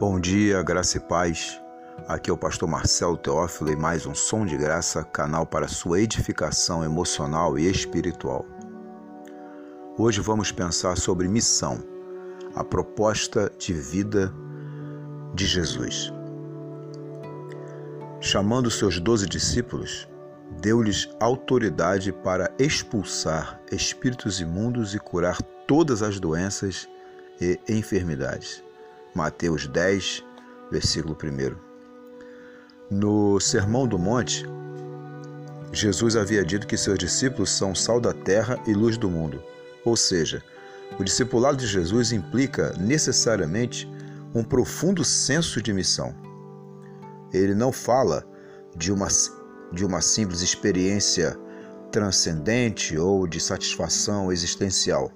Bom dia, graça e paz. Aqui é o pastor Marcelo Teófilo e mais um Som de Graça, canal para sua edificação emocional e espiritual. Hoje vamos pensar sobre missão, a proposta de vida de Jesus. Chamando seus doze discípulos, deu-lhes autoridade para expulsar espíritos imundos e curar todas as doenças e enfermidades. Mateus 10, versículo 1. No Sermão do Monte, Jesus havia dito que seus discípulos são sal da terra e luz do mundo. Ou seja, o discipulado de Jesus implica necessariamente um profundo senso de missão. Ele não fala de uma, de uma simples experiência transcendente ou de satisfação existencial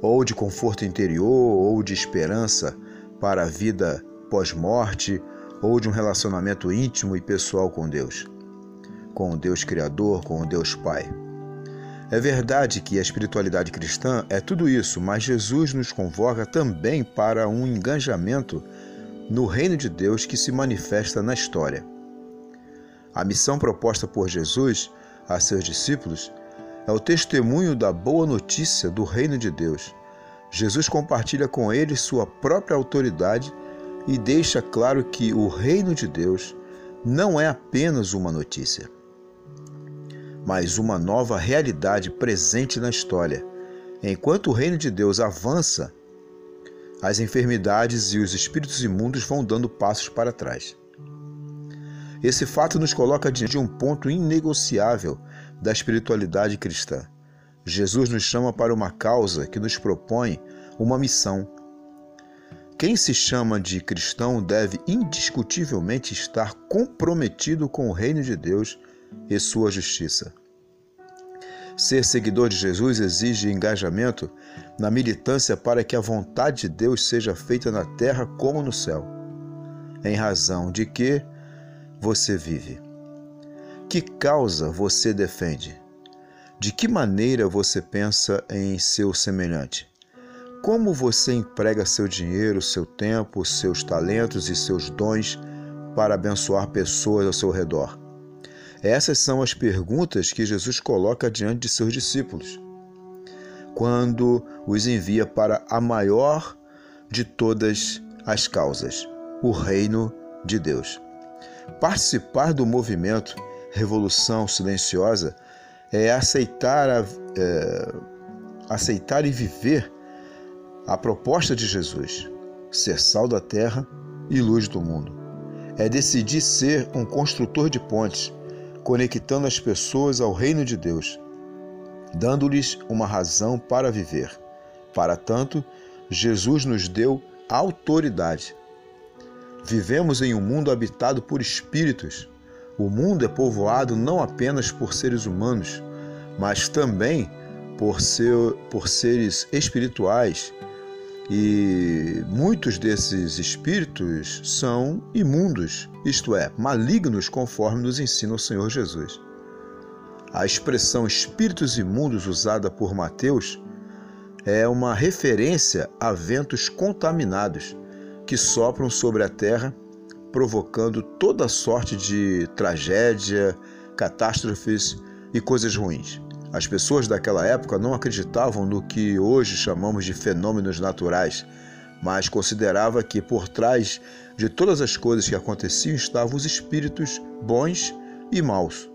ou de conforto interior, ou de esperança para a vida pós-morte, ou de um relacionamento íntimo e pessoal com Deus, com o Deus Criador, com o Deus Pai. É verdade que a espiritualidade cristã é tudo isso, mas Jesus nos convoca também para um engajamento no reino de Deus que se manifesta na história. A missão proposta por Jesus a seus discípulos é o testemunho da boa notícia do reino de Deus. Jesus compartilha com eles sua própria autoridade e deixa claro que o reino de Deus não é apenas uma notícia, mas uma nova realidade presente na história. Enquanto o reino de Deus avança, as enfermidades e os espíritos imundos vão dando passos para trás. Esse fato nos coloca diante de um ponto inegociável da espiritualidade cristã. Jesus nos chama para uma causa que nos propõe uma missão. Quem se chama de cristão deve indiscutivelmente estar comprometido com o reino de Deus e sua justiça. Ser seguidor de Jesus exige engajamento na militância para que a vontade de Deus seja feita na terra como no céu, em razão de que você vive. Que causa você defende? De que maneira você pensa em seu semelhante? Como você emprega seu dinheiro, seu tempo, seus talentos e seus dons para abençoar pessoas ao seu redor? Essas são as perguntas que Jesus coloca diante de seus discípulos quando os envia para a maior de todas as causas, o reino de Deus. Participar do movimento revolução silenciosa é aceitar, a, é, aceitar e viver a proposta de Jesus, ser sal da terra e luz do mundo. É decidir ser um construtor de pontes, conectando as pessoas ao reino de Deus, dando-lhes uma razão para viver. Para tanto, Jesus nos deu autoridade. Vivemos em um mundo habitado por espíritos o mundo é povoado não apenas por seres humanos, mas também por, ser, por seres espirituais. E muitos desses espíritos são imundos, isto é, malignos, conforme nos ensina o Senhor Jesus. A expressão espíritos imundos usada por Mateus é uma referência a ventos contaminados que sopram sobre a terra provocando toda sorte de tragédia, catástrofes e coisas ruins. As pessoas daquela época não acreditavam no que hoje chamamos de fenômenos naturais, mas considerava que por trás de todas as coisas que aconteciam estavam os espíritos bons e maus.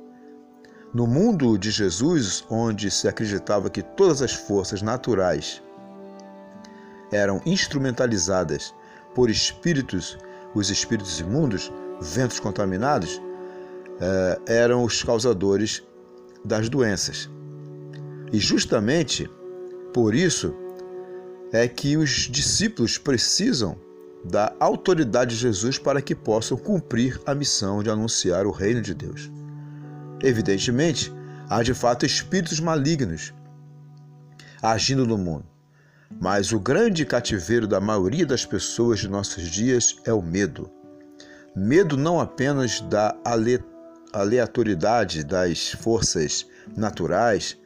No mundo de Jesus, onde se acreditava que todas as forças naturais eram instrumentalizadas por espíritos os espíritos imundos, ventos contaminados, eh, eram os causadores das doenças. E justamente por isso é que os discípulos precisam da autoridade de Jesus para que possam cumprir a missão de anunciar o reino de Deus. Evidentemente, há de fato espíritos malignos agindo no mundo. Mas o grande cativeiro da maioria das pessoas de nossos dias é o medo. Medo não apenas da aleatoriedade das forças naturais,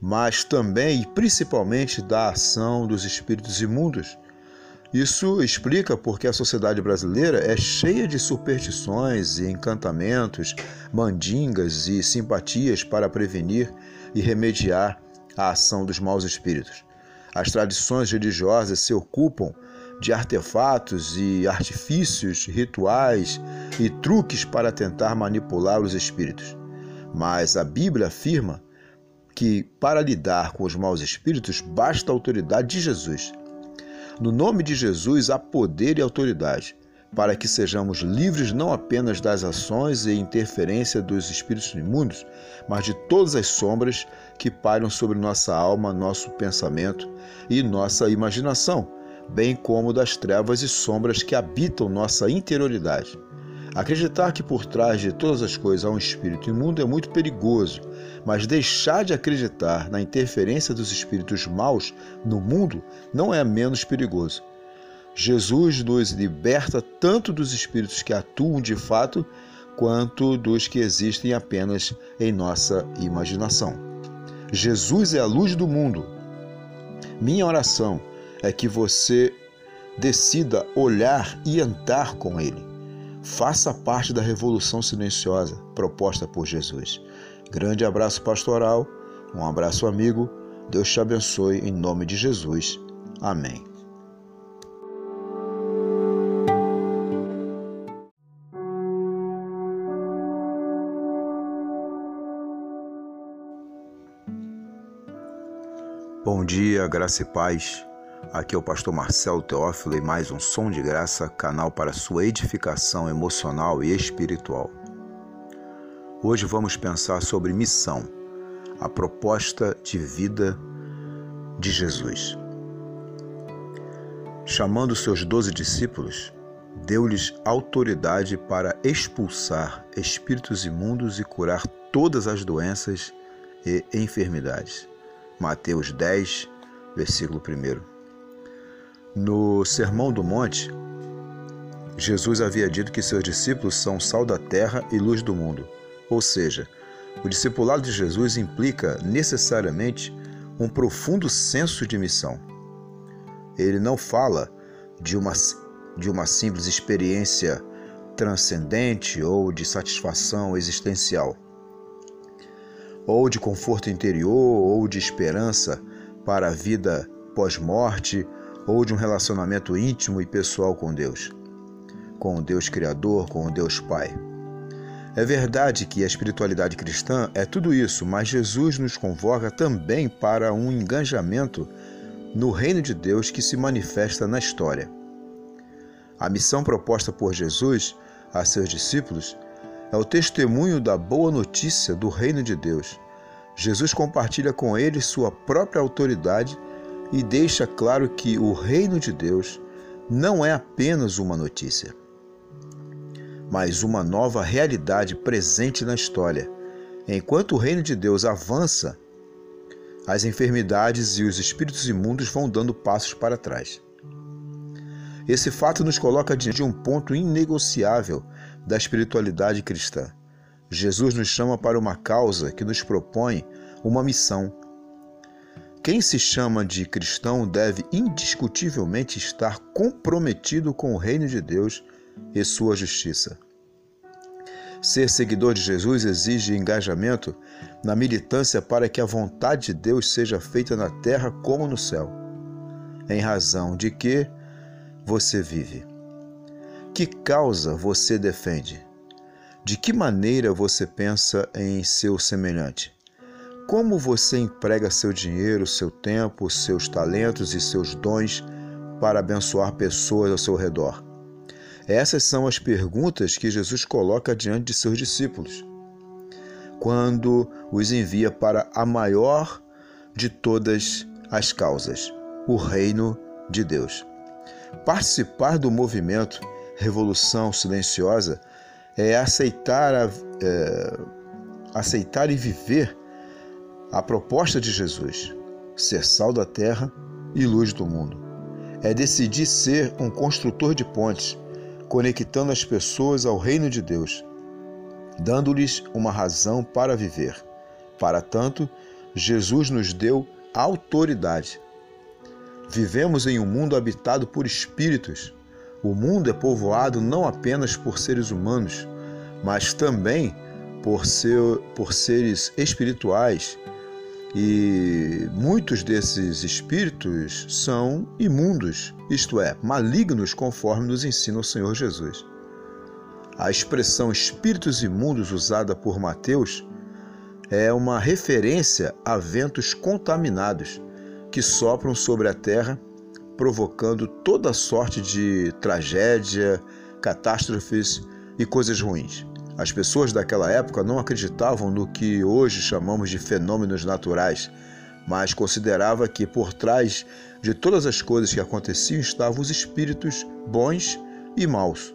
mas também e principalmente da ação dos espíritos imundos. Isso explica porque a sociedade brasileira é cheia de superstições e encantamentos, mandingas e simpatias para prevenir e remediar a ação dos maus espíritos. As tradições religiosas se ocupam de artefatos e artifícios, rituais e truques para tentar manipular os espíritos. Mas a Bíblia afirma que para lidar com os maus espíritos basta a autoridade de Jesus. No nome de Jesus há poder e autoridade para que sejamos livres não apenas das ações e interferência dos espíritos imundos, mas de todas as sombras que pairam sobre nossa alma, nosso pensamento e nossa imaginação, bem como das trevas e sombras que habitam nossa interioridade. Acreditar que por trás de todas as coisas há um espírito imundo é muito perigoso, mas deixar de acreditar na interferência dos espíritos maus no mundo não é menos perigoso. Jesus nos liberta tanto dos espíritos que atuam de fato, quanto dos que existem apenas em nossa imaginação. Jesus é a luz do mundo. Minha oração é que você decida olhar e andar com Ele. Faça parte da revolução silenciosa proposta por Jesus. Grande abraço pastoral, um abraço amigo. Deus te abençoe em nome de Jesus. Amém. Bom dia, graça e paz. Aqui é o pastor Marcelo Teófilo e mais um Som de Graça, canal para sua edificação emocional e espiritual. Hoje vamos pensar sobre missão, a proposta de vida de Jesus. Chamando seus doze discípulos, deu-lhes autoridade para expulsar espíritos imundos e curar todas as doenças e enfermidades. Mateus 10, versículo 1. No Sermão do Monte, Jesus havia dito que seus discípulos são sal da terra e luz do mundo. Ou seja, o discipulado de Jesus implica necessariamente um profundo senso de missão. Ele não fala de uma, de uma simples experiência transcendente ou de satisfação existencial ou de conforto interior, ou de esperança para a vida pós-morte, ou de um relacionamento íntimo e pessoal com Deus, com o Deus Criador, com o Deus Pai. É verdade que a espiritualidade cristã é tudo isso, mas Jesus nos convoca também para um engajamento no reino de Deus que se manifesta na história. A missão proposta por Jesus a seus discípulos é o testemunho da boa notícia do reino de Deus. Jesus compartilha com eles sua própria autoridade e deixa claro que o reino de Deus não é apenas uma notícia, mas uma nova realidade presente na história. Enquanto o reino de Deus avança, as enfermidades e os espíritos imundos vão dando passos para trás. Esse fato nos coloca diante de um ponto inegociável da espiritualidade cristã. Jesus nos chama para uma causa que nos propõe uma missão. Quem se chama de cristão deve indiscutivelmente estar comprometido com o reino de Deus e sua justiça. Ser seguidor de Jesus exige engajamento na militância para que a vontade de Deus seja feita na terra como no céu, em razão de que você vive. Que causa você defende? De que maneira você pensa em seu semelhante? Como você emprega seu dinheiro, seu tempo, seus talentos e seus dons para abençoar pessoas ao seu redor? Essas são as perguntas que Jesus coloca diante de seus discípulos quando os envia para a maior de todas as causas, o reino de Deus. Participar do movimento revolução silenciosa é aceitar, a, é, aceitar e viver a proposta de Jesus, ser sal da terra e luz do mundo. É decidir ser um construtor de pontes, conectando as pessoas ao reino de Deus, dando-lhes uma razão para viver. Para tanto, Jesus nos deu autoridade. Vivemos em um mundo habitado por espíritos. O mundo é povoado não apenas por seres humanos, mas também por, ser, por seres espirituais. E muitos desses espíritos são imundos, isto é, malignos, conforme nos ensina o Senhor Jesus. A expressão espíritos imundos usada por Mateus é uma referência a ventos contaminados que sopram sobre a terra, provocando toda sorte de tragédia, catástrofes e coisas ruins. As pessoas daquela época não acreditavam no que hoje chamamos de fenômenos naturais, mas considerava que por trás de todas as coisas que aconteciam estavam os espíritos bons e maus.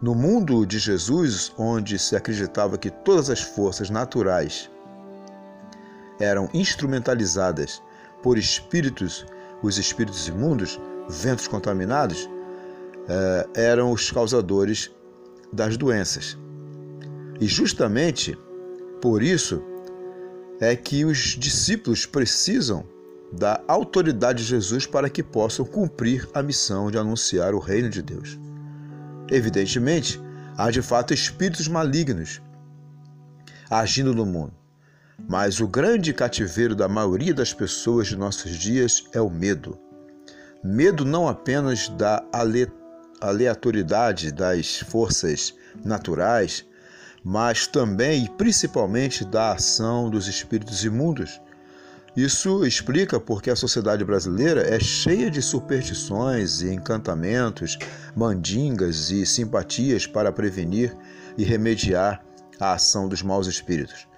No mundo de Jesus, onde se acreditava que todas as forças naturais eram instrumentalizadas por espíritos, os espíritos imundos, ventos contaminados, eh, eram os causadores das doenças. E justamente por isso é que os discípulos precisam da autoridade de Jesus para que possam cumprir a missão de anunciar o reino de Deus. Evidentemente, há de fato espíritos malignos agindo no mundo. Mas o grande cativeiro da maioria das pessoas de nossos dias é o medo. Medo não apenas da aleatoriedade das forças naturais, mas também e principalmente da ação dos espíritos imundos isso explica porque a sociedade brasileira é cheia de superstições e encantamentos, mandingas e simpatias para prevenir e remediar a ação dos maus espíritos.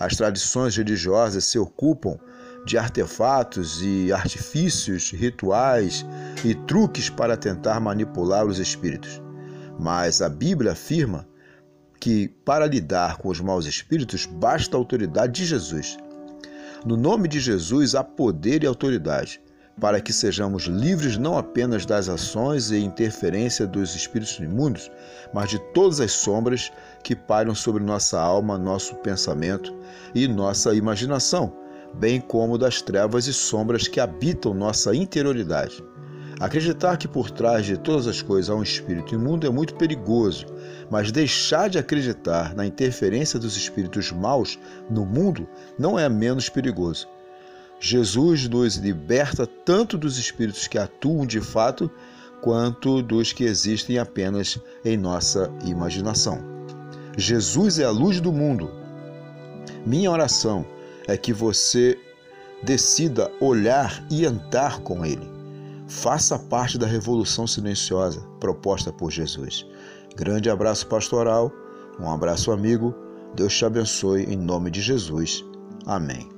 As tradições religiosas se ocupam de artefatos e artifícios, rituais e truques para tentar manipular os espíritos. Mas a Bíblia afirma que para lidar com os maus espíritos basta a autoridade de Jesus no nome de Jesus há poder e autoridade, para que sejamos livres não apenas das ações e interferência dos espíritos imundos, mas de todas as sombras que pairam sobre nossa alma, nosso pensamento e nossa imaginação, bem como das trevas e sombras que habitam nossa interioridade. Acreditar que por trás de todas as coisas há um espírito imundo é muito perigoso, mas deixar de acreditar na interferência dos espíritos maus no mundo não é menos perigoso. Jesus nos liberta tanto dos espíritos que atuam de fato, quanto dos que existem apenas em nossa imaginação. Jesus é a luz do mundo. Minha oração é que você decida olhar e andar com Ele Faça parte da revolução silenciosa proposta por Jesus. Grande abraço pastoral, um abraço amigo. Deus te abençoe em nome de Jesus. Amém.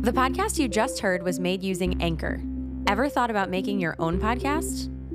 The podcast you just heard was made using Anchor. Ever thought about making your own podcast?